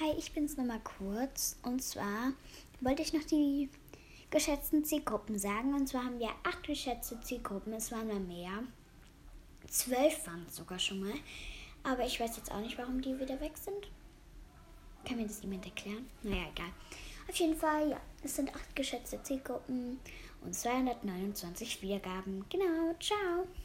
Hi, ich bin's nochmal kurz. Und zwar wollte ich noch die geschätzten Zielgruppen sagen. Und zwar haben wir acht geschätzte Zielgruppen. Es waren mal mehr. Zwölf waren es sogar schon mal. Aber ich weiß jetzt auch nicht, warum die wieder weg sind. Kann mir das jemand erklären? Naja, egal. Auf jeden Fall, ja, es sind acht geschätzte Zielgruppen und 229 Wiedergaben. Genau, ciao.